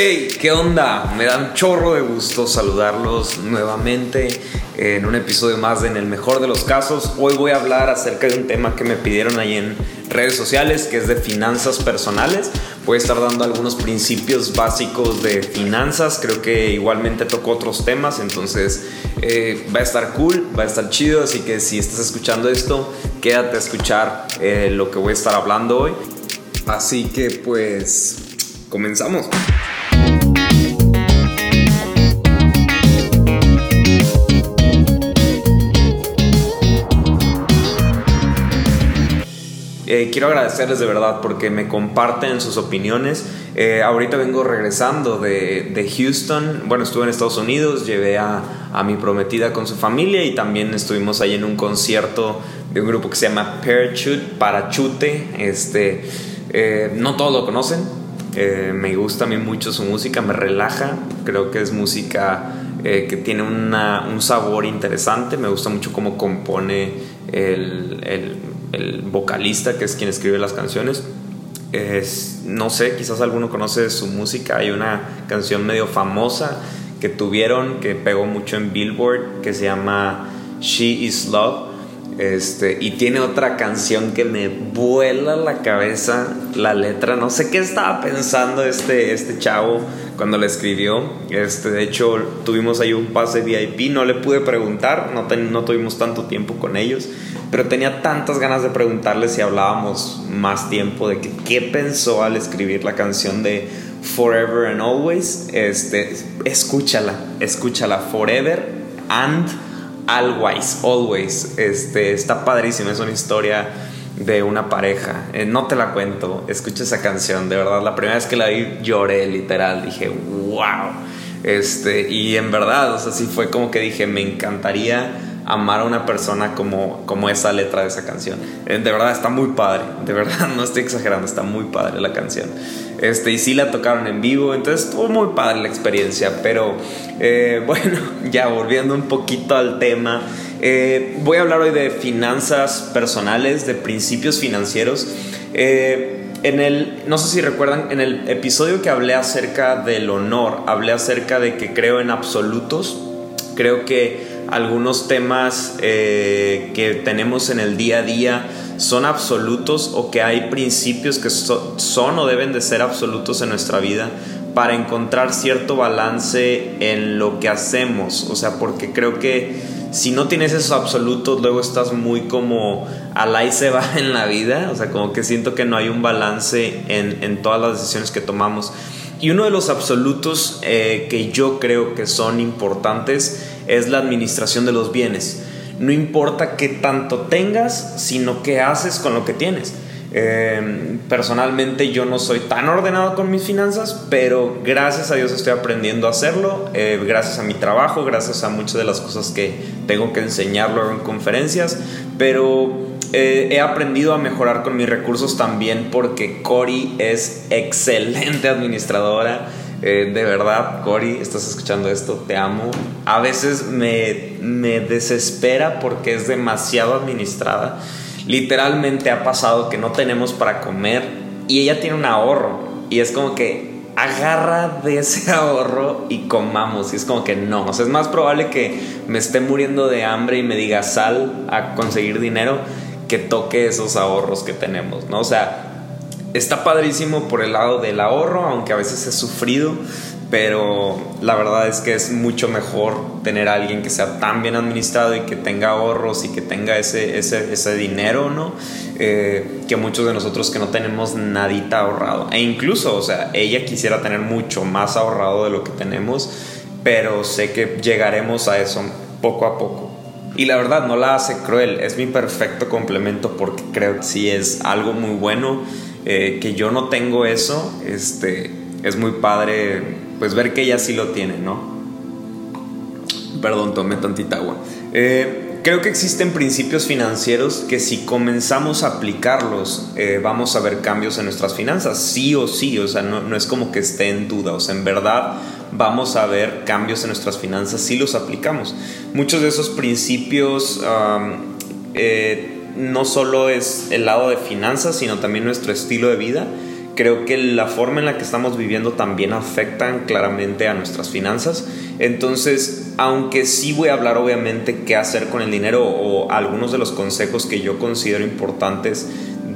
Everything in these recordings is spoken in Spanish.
Hey, ¿qué onda? Me da un chorro de gusto saludarlos nuevamente en un episodio más de En el mejor de los casos. Hoy voy a hablar acerca de un tema que me pidieron ahí en redes sociales, que es de finanzas personales. Voy a estar dando algunos principios básicos de finanzas. Creo que igualmente toco otros temas, entonces eh, va a estar cool, va a estar chido. Así que si estás escuchando esto, quédate a escuchar eh, lo que voy a estar hablando hoy. Así que pues comenzamos. Eh, quiero agradecerles de verdad porque me comparten sus opiniones. Eh, ahorita vengo regresando de, de, Houston. Bueno, estuve en Estados Unidos, llevé a, a, mi prometida con su familia y también estuvimos ahí en un concierto de un grupo que se llama Parachute, Parachute. Este, eh, no todos lo conocen. me gusta a mí mucho su música, me relaja. Creo que es música que tiene una, un sabor interesante. Me gusta mucho cómo compone el el vocalista que es quien escribe las canciones. Es, no sé, quizás alguno conoce su música. Hay una canción medio famosa que tuvieron que pegó mucho en Billboard que se llama She Is Love. Este, y tiene otra canción que me vuela la cabeza la letra. No sé qué estaba pensando este, este chavo cuando la escribió. Este, de hecho, tuvimos ahí un pase VIP. No le pude preguntar, no, no tuvimos tanto tiempo con ellos pero tenía tantas ganas de preguntarle si hablábamos más tiempo de que qué pensó al escribir la canción de Forever and Always. Este, escúchala, escúchala, Forever and Always, Always. Este, está padrísima, es una historia de una pareja. Eh, no te la cuento, escucha esa canción, de verdad. La primera vez que la vi lloré literal, dije, wow. Este, y en verdad, o sea, sí fue como que dije, me encantaría amar a una persona como, como esa letra de esa canción. Eh, de verdad está muy padre, de verdad no estoy exagerando, está muy padre la canción. Este, y sí la tocaron en vivo, entonces estuvo muy padre la experiencia, pero eh, bueno, ya volviendo un poquito al tema, eh, voy a hablar hoy de finanzas personales, de principios financieros. en el, no sé si recuerdan, en el episodio que hablé acerca del honor, hablé acerca de que creo en absolutos. Creo que algunos temas eh, que tenemos en el día a día son absolutos o que hay principios que son o deben de ser absolutos en nuestra vida para encontrar cierto balance en lo que hacemos. O sea, porque creo que si no tienes esos absolutos, luego estás muy como al ahí se va en la vida. O sea, como que siento que no hay un balance en, en todas las decisiones que tomamos. Y uno de los absolutos eh, que yo creo que son importantes es la administración de los bienes. No importa qué tanto tengas, sino qué haces con lo que tienes. Eh, personalmente yo no soy tan ordenado con mis finanzas, pero gracias a Dios estoy aprendiendo a hacerlo, eh, gracias a mi trabajo, gracias a muchas de las cosas que tengo que enseñar luego en conferencias, pero eh, he aprendido a mejorar con mis recursos también porque Cori es excelente administradora. Eh, de verdad, Cori, estás escuchando esto, te amo. A veces me, me desespera porque es demasiado administrada. Literalmente ha pasado que no tenemos para comer y ella tiene un ahorro. Y es como que agarra de ese ahorro y comamos. Y es como que no. O sea, es más probable que me esté muriendo de hambre y me diga sal a conseguir dinero que toque esos ahorros que tenemos, ¿no? O sea, está padrísimo por el lado del ahorro, aunque a veces es sufrido, pero la verdad es que es mucho mejor tener a alguien que sea tan bien administrado y que tenga ahorros y que tenga ese, ese, ese dinero, ¿no? Eh, que muchos de nosotros que no tenemos nadita ahorrado. E incluso, o sea, ella quisiera tener mucho más ahorrado de lo que tenemos, pero sé que llegaremos a eso poco a poco. Y la verdad no la hace cruel, es mi perfecto complemento porque creo que sí es algo muy bueno, eh, que yo no tengo eso, este, es muy padre pues ver que ella sí lo tiene, ¿no? Perdón, tomé tantita agua. Eh, creo que existen principios financieros que si comenzamos a aplicarlos eh, vamos a ver cambios en nuestras finanzas, sí o sí, o sea, no, es como que esté en duda, o sea, en verdad vamos a ver cambios en nuestras finanzas si los aplicamos. Muchos de esos principios eh, no solo es el lado de finanzas, sino también nuestro estilo de vida. Creo que la forma en la que estamos viviendo también afectan claramente a nuestras finanzas. Entonces, aunque sí voy a hablar obviamente qué hacer con el dinero o algunos de los consejos que yo considero importantes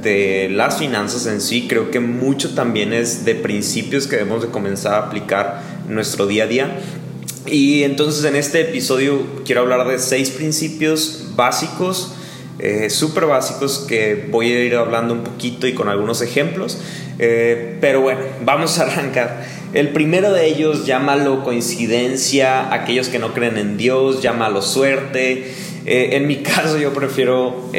de las finanzas en sí, creo que mucho también es de principios que debemos de comenzar a aplicar en nuestro día a día. Y entonces en este episodio quiero hablar de seis principios básicos, eh, súper básicos, que voy a ir hablando un poquito y con algunos ejemplos. Eh, pero bueno, vamos a arrancar. El primero de ellos, llámalo coincidencia, aquellos que no creen en Dios, llámalo suerte. Eh, en mi caso yo prefiero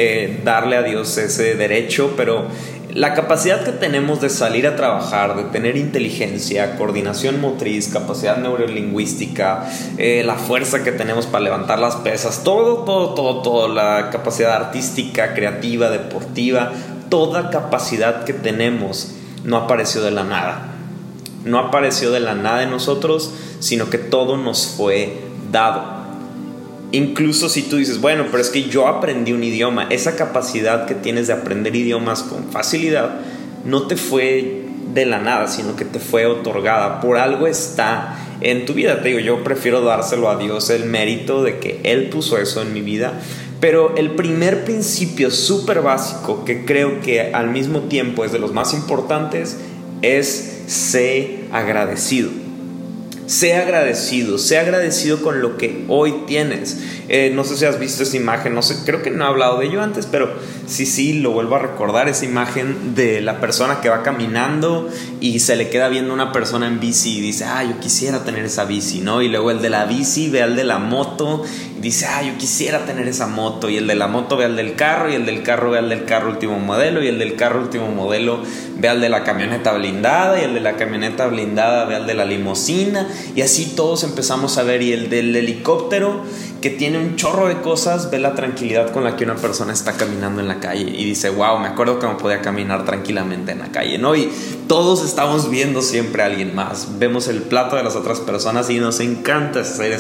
darle a Dios ese derecho, pero la capacidad que tenemos de salir a trabajar, de tener inteligencia, coordinación motriz, capacidad neurolingüística, eh, la fuerza que tenemos para levantar las pesas, todo, todo, todo, todo, la capacidad artística, creativa, deportiva, toda capacidad que tenemos no apareció de la nada. No apareció de la nada en nosotros, sino que todo nos fue dado. Incluso si tú dices, bueno, pero es que yo aprendí un idioma, esa capacidad que tienes de aprender idiomas con facilidad no te fue de la nada, sino que te fue otorgada. Por algo está en tu vida. Te digo, yo prefiero dárselo a Dios el mérito de que Él puso eso en mi vida. Pero el primer principio súper básico que creo que al mismo tiempo es de los más importantes es ser agradecido. Sé agradecido, sé agradecido con lo que hoy tienes. Eh, no sé si has visto esa imagen, no sé, creo que no he hablado de ello antes, pero sí, sí, lo vuelvo a recordar, esa imagen de la persona que va caminando y se le queda viendo una persona en bici y dice, ah, yo quisiera tener esa bici, ¿no? Y luego el de la bici ve al de la moto y dice, ah, yo quisiera tener esa moto. Y el de la moto ve al del carro y el del carro ve al del carro último modelo y el del carro último modelo ve al de la camioneta blindada y el de la camioneta blindada ve al de la limusina y así todos empezamos a ver y el del helicóptero que tiene un chorro de cosas ve la tranquilidad con la que una persona está caminando en la calle y dice, wow, me acuerdo que me podía caminar tranquilamente en la calle, ¿no? Y todos estamos viendo siempre a alguien más, vemos el plato de las otras personas y nos encanta hacer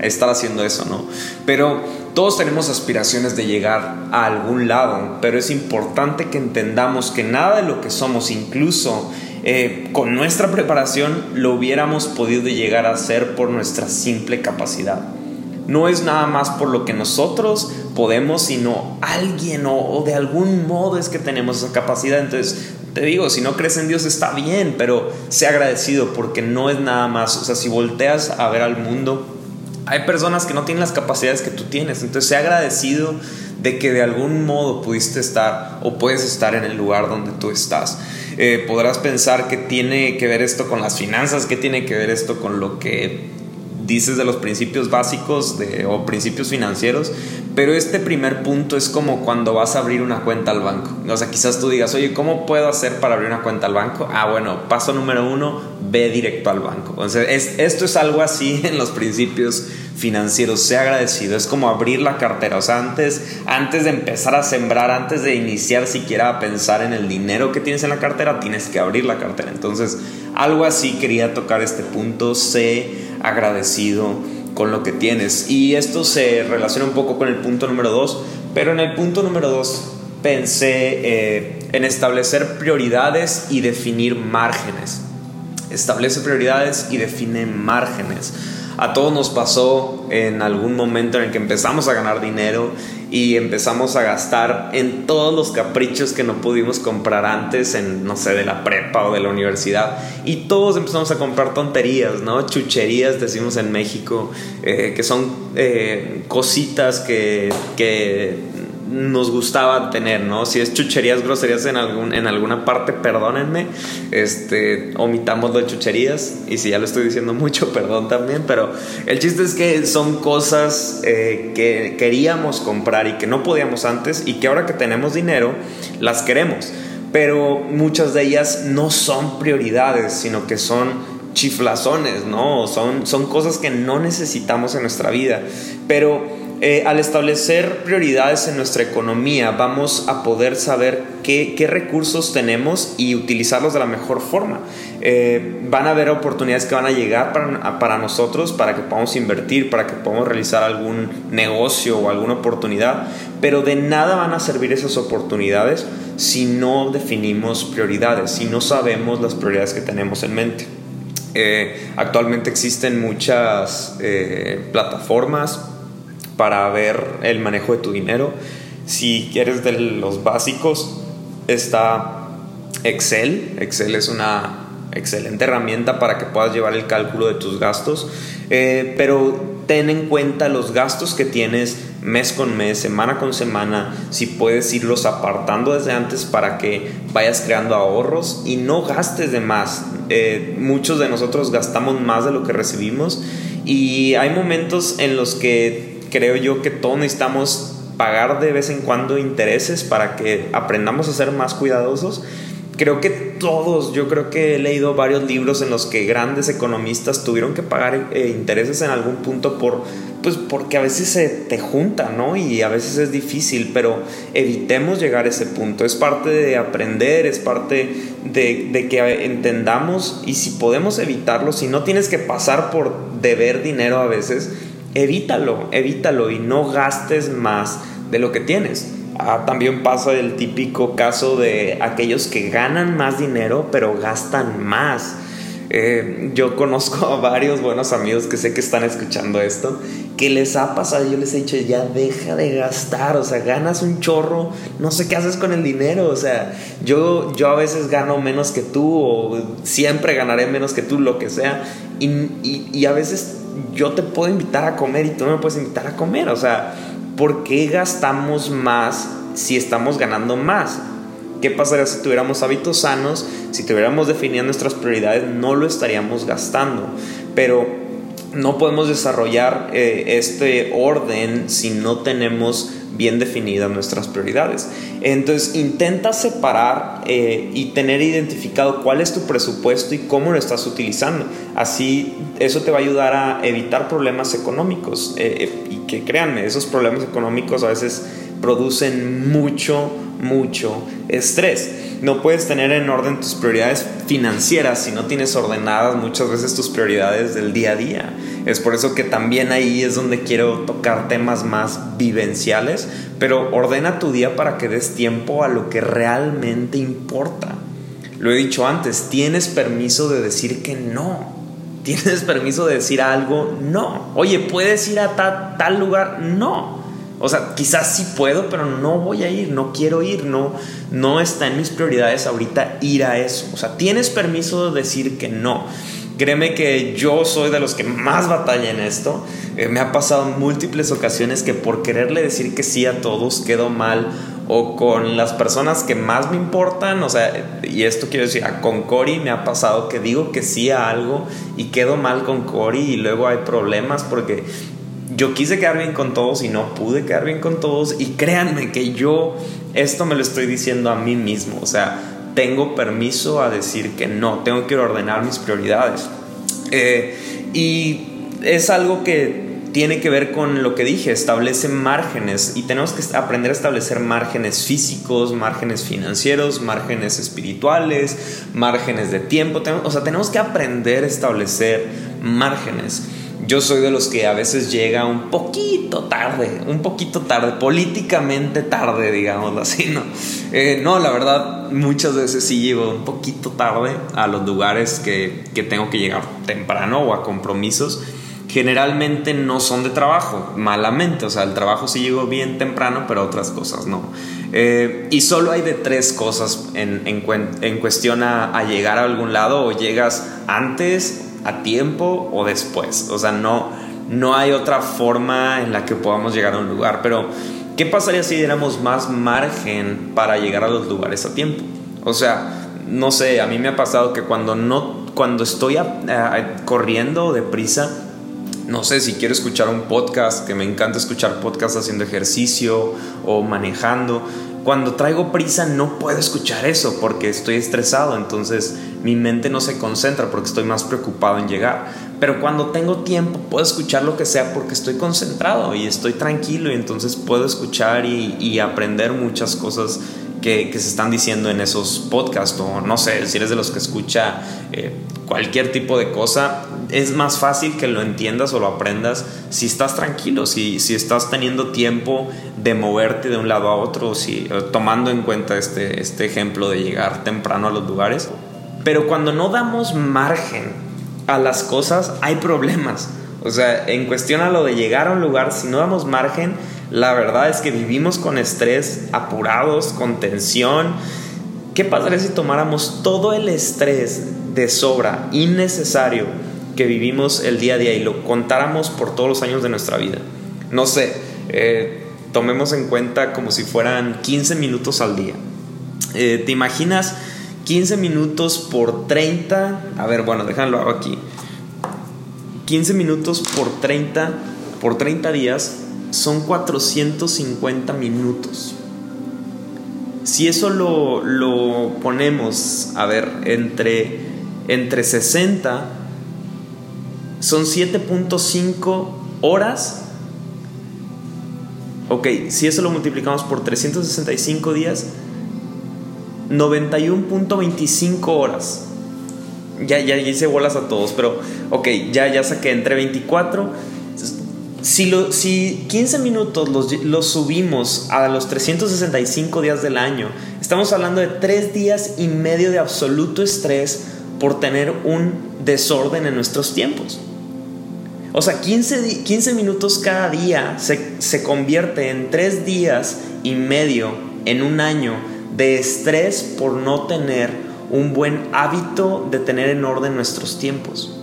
estar haciendo eso, ¿no? Pero todos tenemos aspiraciones de llegar a algún lado, pero es importante que entendamos que nada de lo que somos, incluso eh, con nuestra preparación, lo hubiéramos podido llegar a hacer por nuestra simple capacidad. No es nada más por lo que nosotros podemos, sino alguien o, o de algún modo es que tenemos esa capacidad. Entonces, te digo, si no crees en Dios está bien, pero sé agradecido porque no es nada más. O sea, si volteas a ver al mundo, hay personas que no tienen las capacidades que tú tienes. Entonces, sé agradecido de que de algún modo pudiste estar o puedes estar en el lugar donde tú estás. Eh, podrás pensar que tiene que ver esto con las finanzas, que tiene que ver esto con lo que dices de los principios básicos de, o principios financieros, pero este primer punto es como cuando vas a abrir una cuenta al banco. O sea, quizás tú digas, oye, ¿cómo puedo hacer para abrir una cuenta al banco? Ah, bueno, paso número uno, ve directo al banco. O sea, esto es algo así en los principios financieros. Sea agradecido, es como abrir la cartera. O sea, antes, antes de empezar a sembrar, antes de iniciar siquiera a pensar en el dinero que tienes en la cartera, tienes que abrir la cartera. Entonces, algo así quería tocar este punto. Sé agradecido con lo que tienes. Y esto se relaciona un poco con el punto número dos, pero en el punto número dos pensé eh, en establecer prioridades y definir márgenes. Establece prioridades y define márgenes. A todos nos pasó en algún momento en el que empezamos a ganar dinero y empezamos a gastar en todos los caprichos que no pudimos comprar antes, en, no sé, de la prepa o de la universidad. Y todos empezamos a comprar tonterías, ¿no? Chucherías, decimos en México, eh, que son eh, cositas que, que nos gustaba tener, ¿no? Si es chucherías, groserías en, algún, en alguna parte, perdónenme, este, omitamos lo de chucherías, y si ya lo estoy diciendo mucho, perdón también, pero el chiste es que son cosas eh, que queríamos comprar y que no podíamos antes, y que ahora que tenemos dinero, las queremos, pero muchas de ellas no son prioridades, sino que son chiflazones, ¿no? Son, son cosas que no necesitamos en nuestra vida, pero eh, al establecer prioridades en nuestra economía, vamos a poder saber qué, recursos tenemos y utilizarlos de la mejor forma. Eh, van a haber oportunidades que van a llegar para, nosotros, para que podamos invertir, para que podamos realizar algún negocio o alguna oportunidad, pero de nada van a servir esas oportunidades si no definimos prioridades, si no sabemos las prioridades que tenemos en mente. Eh, actualmente existen muchas plataformas para ver el manejo de tu dinero. Si quieres de los básicos, está Excel. Excel es una excelente herramienta para que puedas llevar el cálculo de tus gastos, eh, pero ten en cuenta los gastos que tienes mes con mes, semana con semana, si puedes irlos apartando desde antes para que vayas creando ahorros y no gastes de más. Eh, muchos de nosotros gastamos más de lo que recibimos y hay momentos en los que creo yo que todos necesitamos pagar de vez en cuando intereses para que aprendamos a ser más cuidadosos creo que todos, yo creo que he leído varios libros en los que grandes economistas tuvieron que pagar eh, intereses en algún punto por, pues porque a veces se te junta, ¿no? Y a veces es difícil, pero evitemos llegar a ese punto. Es parte de aprender, es parte de, de que entendamos y si podemos evitarlo, si no tienes que pasar por deber dinero a veces, evítalo, evítalo y no gastes más de lo que tienes. Ah, también pasa el típico caso de aquellos que ganan más dinero pero gastan más. Eh, yo conozco a varios buenos amigos que sé que están escuchando esto, que les ha pasado, yo les he dicho, ya deja de gastar, o sea, ganas un chorro, no sé qué haces con el dinero, o sea, yo, yo a veces gano menos que tú o siempre ganaré menos que tú, lo que sea, y, y, y a veces yo te puedo invitar a comer y tú no me puedes invitar a comer, o sea, ¿por qué gastamos más si estamos ganando más? ¿Qué pasaría si tuviéramos hábitos sanos? Si tuviéramos definido nuestras prioridades, no lo estaríamos gastando. Pero no podemos desarrollar eh, este orden si no tenemos bien definidas nuestras prioridades. Entonces intenta separar eh, y tener identificado cuál es tu presupuesto y cómo lo estás utilizando. Así eso te va a ayudar a evitar problemas económicos. Eh, y que créanme, esos problemas económicos a veces producen mucho, mucho estrés. No puedes tener en orden tus prioridades financieras si no tienes ordenadas muchas veces tus prioridades del día a día. Es por eso que también ahí es donde quiero tocar temas más vivenciales, pero ordena tu día para que des tiempo a lo que realmente importa. Lo he dicho antes, tienes permiso de decir que no. Tienes permiso de decir algo, no. Oye, ¿puedes ir a tal lugar? No. O sea, quizás sí puedo, pero no voy a ir, no quiero ir, no, no está en mis prioridades ahorita ir a eso. O sea, tienes permiso de decir que no. Créeme que yo soy de los que más batalla en esto. Eh, me ha pasado múltiples ocasiones que por quererle decir que sí a todos quedo mal o con las personas que más me importan, o sea, y esto quiero decir, con Cory me ha pasado que digo que sí a algo y quedo mal con Cory y luego hay problemas porque yo quise quedar bien con todos y no pude quedar bien con todos. Y créanme que yo esto me lo estoy diciendo a mí mismo. O sea, tengo permiso a decir que no, tengo que ordenar mis prioridades. Eh, y es algo que tiene que ver con lo que dije, establece márgenes y tenemos que aprender a establecer márgenes físicos, márgenes financieros, márgenes espirituales, márgenes de tiempo. O sea, tenemos que aprender a establecer márgenes yo soy de los que a veces llega un poquito tarde, un poquito tarde, políticamente tarde, digámoslo así, ¿no? Eh, no, la verdad, muchas veces sí llego un poquito tarde a los lugares que, que tengo que llegar temprano o a compromisos. Generalmente no son de trabajo, malamente, o sea, el trabajo sí llego bien temprano, pero otras cosas no. Eh, y solo hay de tres cosas en, en, cuestión a, a llegar a algún lado, o llegas antes a tiempo o después. O sea, no, no hay otra forma en la que podamos llegar a un lugar. Pero, ¿qué pasaría si diéramos más margen para llegar a los lugares a tiempo? O sea, no sé, a mí me ha pasado que cuando no, cuando estoy corriendo deprisa, no sé si quiero escuchar un podcast, que me encanta escuchar podcasts haciendo ejercicio o manejando. Cuando traigo prisa no puedo escuchar eso porque estoy estresado, entonces mi mente no se concentra porque estoy más preocupado en llegar. Pero cuando tengo tiempo puedo escuchar lo que sea porque estoy concentrado y estoy tranquilo y entonces puedo escuchar y, aprender muchas cosas que, se están diciendo en esos podcasts o no sé, si eres de los que escucha eh, cualquier tipo de cosa, es más fácil que lo entiendas o lo aprendas si estás tranquilo, si, si estás teniendo tiempo de moverte de un lado a otro, si, eh, tomando en cuenta este, este ejemplo de llegar temprano a los lugares. Pero cuando no damos margen a las cosas, hay problemas. O sea, en cuestión a lo de llegar a un lugar, si no damos margen, la verdad es que vivimos con estrés, apurados, con tensión. ¿Qué pasaría si tomáramos todo el estrés de sobra, innecesario, que vivimos el día a día y lo contáramos por todos los años de nuestra vida? No sé, eh, tomemos en cuenta como si fueran 15 minutos al día. Eh, ¿Te imaginas 15 minutos por 30? A ver, bueno, déjalo aquí. 15 minutos por 30, por 30 días son 450 minutos. Si eso lo, ponemos, a ver, entre, entre 60, son 7.5 horas. Ok, si eso lo multiplicamos por 365 días, 91.25 horas. Ya, ya, hice bolas a todos, pero ok, ya, ya saqué entre 24 si, lo, si 15 minutos los, los, subimos a los 365 días del año, estamos hablando de 3 días y medio de absoluto estrés por tener un desorden en nuestros tiempos. O sea, 15, 15 minutos cada día se, se convierte en 3 días y medio en un año de estrés por no tener un buen hábito de tener en orden nuestros tiempos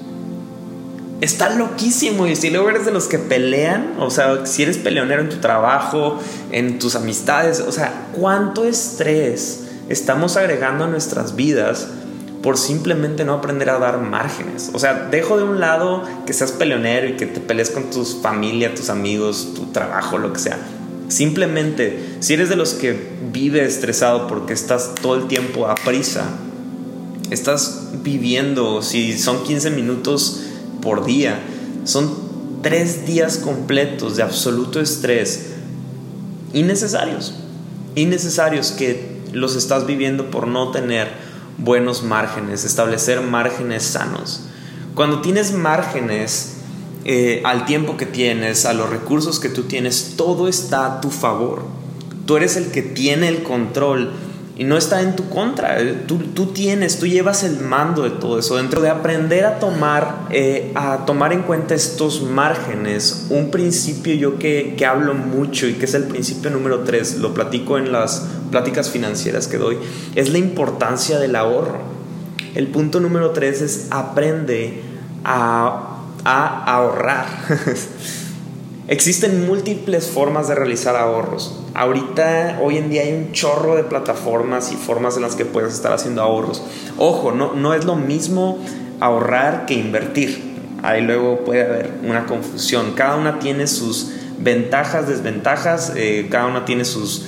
está loquísimo. Y si luego eres de los que pelean, o sea, si eres peleonero en tu trabajo, en tus amistades, o sea, ¿cuánto estrés estamos agregando a nuestras vidas por simplemente no aprender a dar márgenes? O sea, dejo de un lado que seas peleonero y que te pelees con tu familia, tus amigos, tu trabajo, lo que sea. Simplemente, si eres de los que vive estresado porque estás todo el tiempo a prisa, estás viviendo, si son 15 minutos por día. Son tres días completos de absoluto estrés innecesarios. Innecesarios que los estás viviendo por no tener buenos márgenes, establecer márgenes sanos. Cuando tienes márgenes eh, al tiempo que tienes, a los recursos que tú tienes, todo está a tu favor. Tú eres el que tiene el control y no está en tu contra. Tú, tú, tienes, tú llevas el mando de todo eso. Dentro de aprender a tomar, eh, a tomar en cuenta estos márgenes, un principio yo que, que, hablo mucho y que es el principio número tres, lo platico en las pláticas financieras que doy, es la importancia del ahorro. El punto número tres es aprende a, a ahorrar. Existen múltiples formas de realizar ahorros. Ahorita, hoy en día hay un chorro de plataformas y formas en las que puedes estar haciendo ahorros. Ojo, no, no es lo mismo ahorrar que invertir. Ahí luego puede haber una confusión. Cada una tiene sus ventajas, desventajas, eh, cada una tiene sus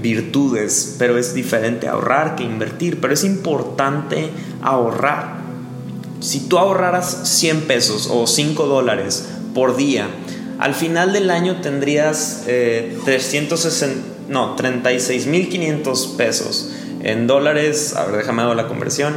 virtudes, pero es diferente ahorrar que invertir. Pero es importante ahorrar. Si tú ahorraras 100 pesos o 5 dólares por día, al final del año tendrías eh, 360, no, 36.500 pesos. En dólares, a ver, déjame la conversión.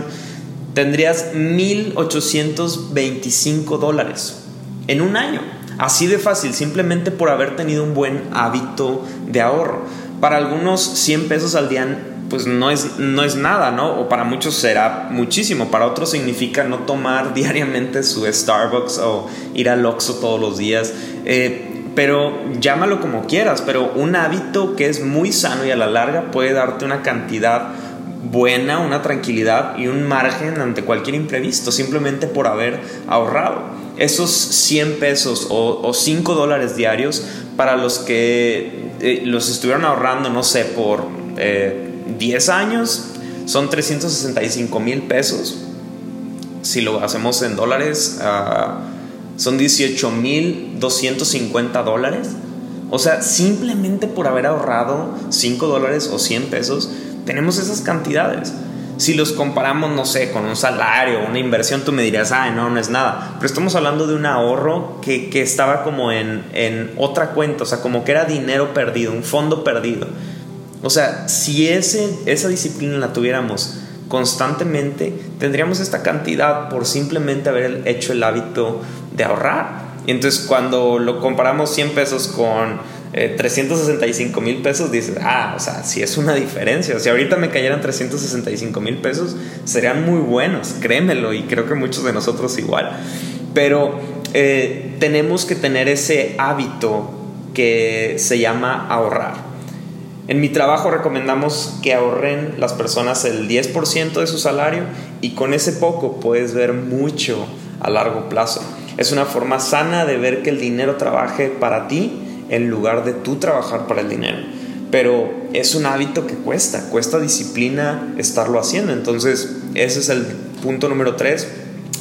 Tendrías 1.825 dólares en un año. Así de fácil, simplemente por haber tenido un buen hábito de ahorro. Para algunos 100 pesos al día pues no es, no es nada, ¿no? O para muchos será muchísimo, para otros significa no tomar diariamente su Starbucks o ir al Oxxo todos los días. Eh, pero llámalo como quieras, pero un hábito que es muy sano y a la larga puede darte una cantidad buena, una tranquilidad y un margen ante cualquier imprevisto, simplemente por haber ahorrado. Esos 100 pesos o, 5 dólares diarios para los que eh, los estuvieron ahorrando, no sé, por eh, 10 años son 365 mil pesos. Si lo hacemos en dólares, uh, son 18 mil 250 dólares. O sea, simplemente por haber ahorrado 5 dólares o 100 pesos, tenemos esas cantidades. Si los comparamos, no sé, con un salario, una inversión, tú me dirías, ah, no, no es nada. Pero estamos hablando de un ahorro que, que estaba como en, en otra cuenta, o sea, como que era dinero perdido, un fondo perdido. O sea, si ese, esa disciplina la tuviéramos constantemente, tendríamos esta cantidad por simplemente haber hecho el hábito de ahorrar. Y entonces cuando lo comparamos 100 pesos con 365 eh, mil pesos, dices, ah, o sea, si es una diferencia. Si ahorita me cayeran 365 mil pesos, serían muy buenos, créemelo, y creo que muchos de nosotros igual. Pero eh, tenemos que tener ese hábito que se llama ahorrar. En mi trabajo recomendamos que ahorren las personas el 10% de su salario y con ese poco puedes ver mucho a largo plazo. Es una forma sana de ver que el dinero trabaje para ti en lugar de tú trabajar para el dinero. Pero es un hábito que cuesta, cuesta disciplina estarlo haciendo. Entonces, ese es el punto número 3.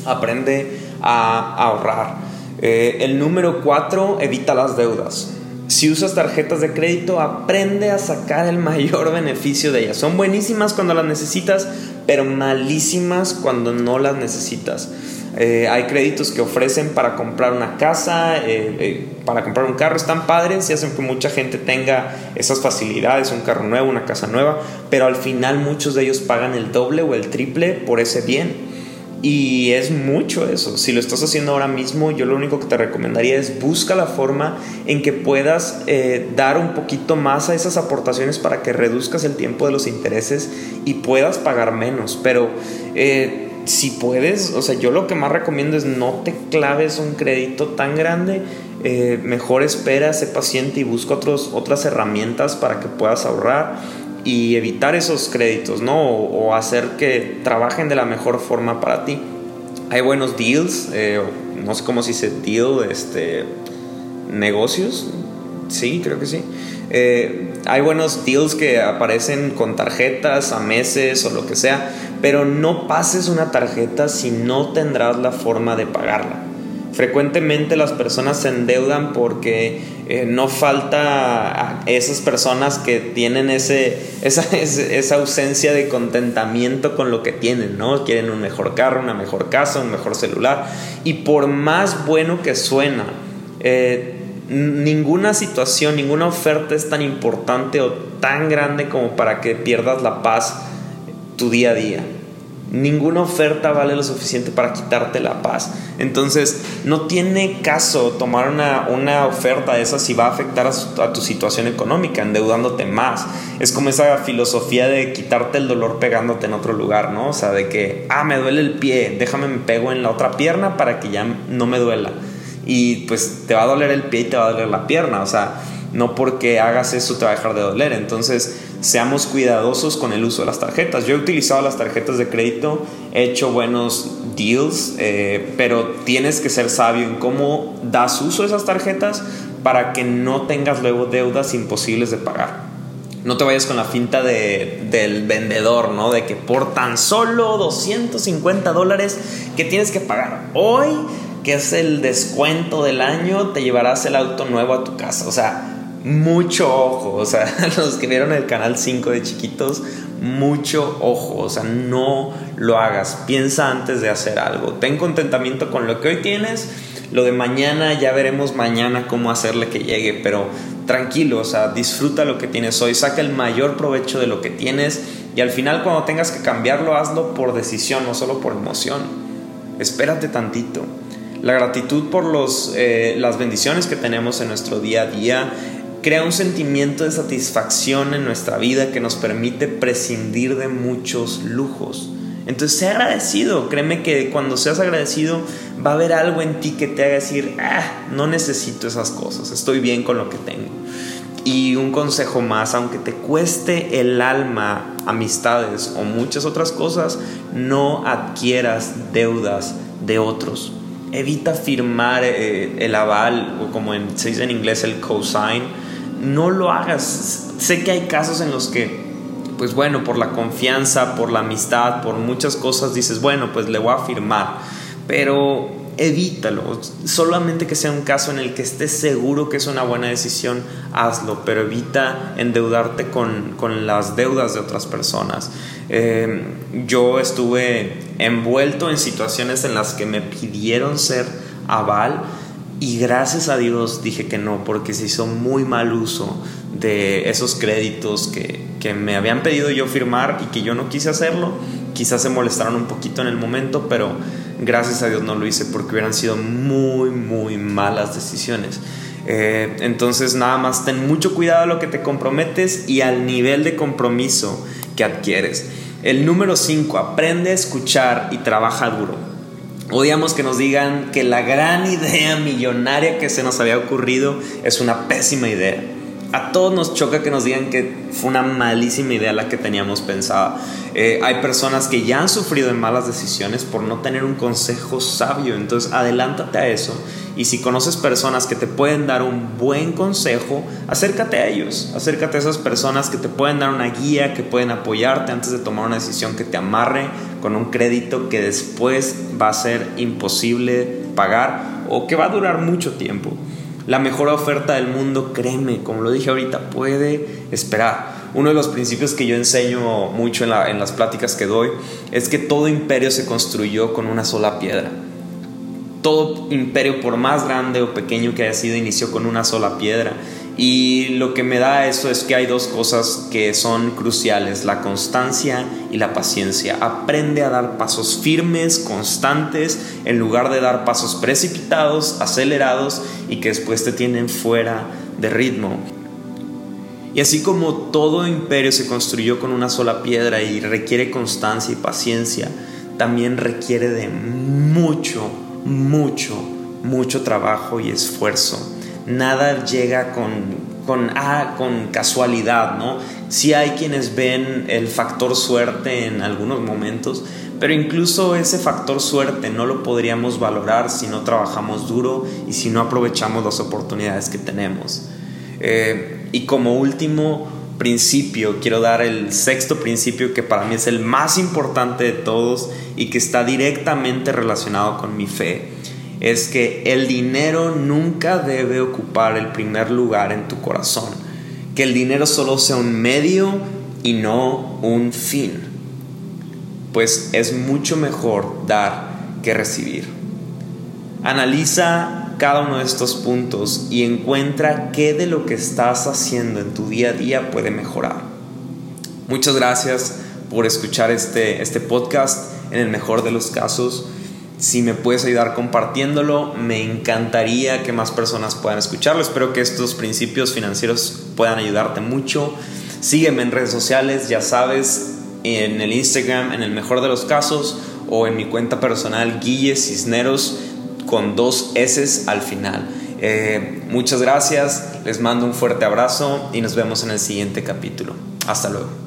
Aprende a ahorrar. Eh, el número 4, evita las deudas si usas tarjetas de crédito, aprende a sacar el mayor beneficio de ellas. Son buenísimas cuando las necesitas, pero malísimas cuando no las necesitas. Eh, hay créditos que ofrecen para comprar una casa, eh, eh, para comprar un carro, están padres y hacen que mucha gente tenga esas facilidades, un carro nuevo, una casa nueva, pero al final muchos de ellos pagan el doble o el triple por ese bien. Y es mucho eso. Si lo estás haciendo ahora mismo, yo lo único que te recomendaría es busca la forma en que puedas eh, dar un poquito más a esas aportaciones para que reduzcas el tiempo de los intereses y puedas pagar menos. Pero eh, si puedes, o sea, yo lo que más recomiendo es no te claves un crédito tan grande. Eh, mejor espera, sé paciente y busca otros, otras herramientas para que puedas ahorrar y evitar esos créditos, ¿no? O, hacer que trabajen de la mejor forma para ti. Hay buenos deals, eh, no sé cómo se dice deal, este, negocios, sí, creo que sí. Eh, hay buenos deals que aparecen con tarjetas a meses o lo que sea, pero no pases una tarjeta si no tendrás la forma de pagarla. Frecuentemente las personas se endeudan porque eh, no falta esas personas que tienen ese, esa, esa, ausencia de contentamiento con lo que tienen, ¿no? Quieren un mejor carro, una mejor casa, un mejor celular. Y por más bueno que suena, eh, ninguna situación, ninguna oferta es tan importante o tan grande como para que pierdas la paz tu día a día. Ninguna oferta vale lo suficiente para quitarte la paz. Entonces, no tiene caso tomar una, una oferta de esas si va a afectar a, tu situación económica, endeudándote más. Es como esa filosofía de quitarte el dolor pegándote en otro lugar, ¿no? O sea, de que, ah, me duele el pie, déjame me pego en la otra pierna para que ya no me duela. Y pues te va a doler el pie y te va a doler la pierna. O sea, no porque hagas eso te va a dejar de doler. Entonces, seamos cuidadosos con el uso de las tarjetas. Yo he utilizado las tarjetas de crédito, he hecho buenos deals, eh, pero tienes que ser sabio en cómo das uso a esas tarjetas para que no tengas luego deudas imposibles de pagar. No te vayas con la finta del vendedor, ¿no? De que por tan solo 250 dólares que tienes que pagar hoy, que es el descuento del año, te llevarás el auto nuevo a tu casa. O sea, mucho ojo, o sea, los que vieron el canal 5 de chiquitos, mucho ojo, o sea, no lo hagas, piensa antes de hacer algo, ten contentamiento con lo que hoy tienes, lo de mañana ya veremos mañana cómo hacerle que llegue, pero tranquilo, o sea, disfruta lo que tienes hoy, saca el mayor provecho de lo que tienes y al final cuando tengas que cambiarlo, hazlo por decisión, no solo por emoción, espérate tantito. La gratitud por los, eh, las bendiciones que tenemos en nuestro día a día, crea un sentimiento de satisfacción en nuestra vida que nos permite prescindir de muchos lujos. Entonces, sé agradecido. Créeme que cuando seas agradecido, va a haber algo en ti que te haga decir, ah, no necesito esas cosas, estoy bien con lo que tengo. Y un consejo más, aunque te cueste el alma, amistades o muchas otras cosas, no adquieras deudas de otros. Evita firmar eh, el aval, o como se dice en inglés, el cosign no lo hagas. Sé que hay casos en los que, pues bueno, por la confianza, por la amistad, por muchas cosas dices, bueno, pues le voy a firmar, pero evítalo. Solamente que sea un caso en el que estés seguro que es una buena decisión, hazlo, pero evita endeudarte con, las deudas de otras personas. Eh, yo estuve envuelto en situaciones en las que me pidieron ser aval y gracias a Dios dije que no, porque se hizo muy mal uso de esos créditos que, que, me habían pedido yo firmar y que yo no quise hacerlo. quizás se molestaron un poquito en el momento, pero gracias a Dios no lo hice porque hubieran sido muy, muy malas decisiones. Eh, entonces nada más ten mucho cuidado a lo que te comprometes y al nivel de compromiso que adquieres. El número 5, aprende a escuchar y trabaja duro. Odiamos que nos digan que la gran idea millonaria que se nos había ocurrido es una pésima idea. A todos nos choca que nos digan que fue una malísima idea la que teníamos pensada. Eh, hay personas que ya han sufrido en malas decisiones por no tener un consejo sabio. Entonces, adelántate a eso. Y si conoces personas que te pueden dar un buen consejo, acércate a ellos. Acércate a esas personas que te pueden dar una guía, que pueden apoyarte antes de tomar una decisión que te amarre con un crédito que después va a ser imposible pagar o que va a durar mucho tiempo. La mejor oferta del mundo, créeme, como lo dije ahorita, puede esperar. Uno de los principios que yo enseño mucho en, las pláticas que doy es que todo imperio se construyó con una sola piedra. Todo imperio, por más grande o pequeño que haya sido, inició con una sola piedra. Y lo que me da eso es que hay dos cosas que son cruciales, la constancia y la paciencia. Aprende a dar pasos firmes, constantes, en lugar de dar pasos precipitados, acelerados y que después te tienen fuera de ritmo. Y así como todo imperio se construyó con una sola piedra y requiere constancia y paciencia, también requiere de mucho, mucho, mucho trabajo y esfuerzo nada llega con, con, ah, con casualidad, ¿no? Sí hay quienes ven el factor suerte en algunos momentos, pero incluso ese factor suerte no lo podríamos valorar si no trabajamos duro y si no aprovechamos las oportunidades que tenemos. Eh, y como último principio, quiero dar el sexto principio que para mí es el más importante de todos y que está directamente relacionado con mi fe es que el dinero nunca debe ocupar el primer lugar en tu corazón. Que el dinero solo sea un medio y no un fin. Pues es mucho mejor dar que recibir. Analiza cada uno de estos puntos y encuentra qué de lo que estás haciendo en tu día a día puede mejorar. Muchas gracias por escuchar este, este podcast. En el mejor de los casos, si me puedes ayudar compartiéndolo, me encantaría que más personas puedan escucharlo. Espero que estos principios financieros puedan ayudarte mucho. Sígueme en redes sociales, ya sabes, en el Instagram, en el mejor de los casos, o en mi cuenta personal, Guille Cisneros, con dos S al final. Eh, muchas gracias, les mando un fuerte abrazo y nos vemos en el siguiente capítulo. Hasta luego.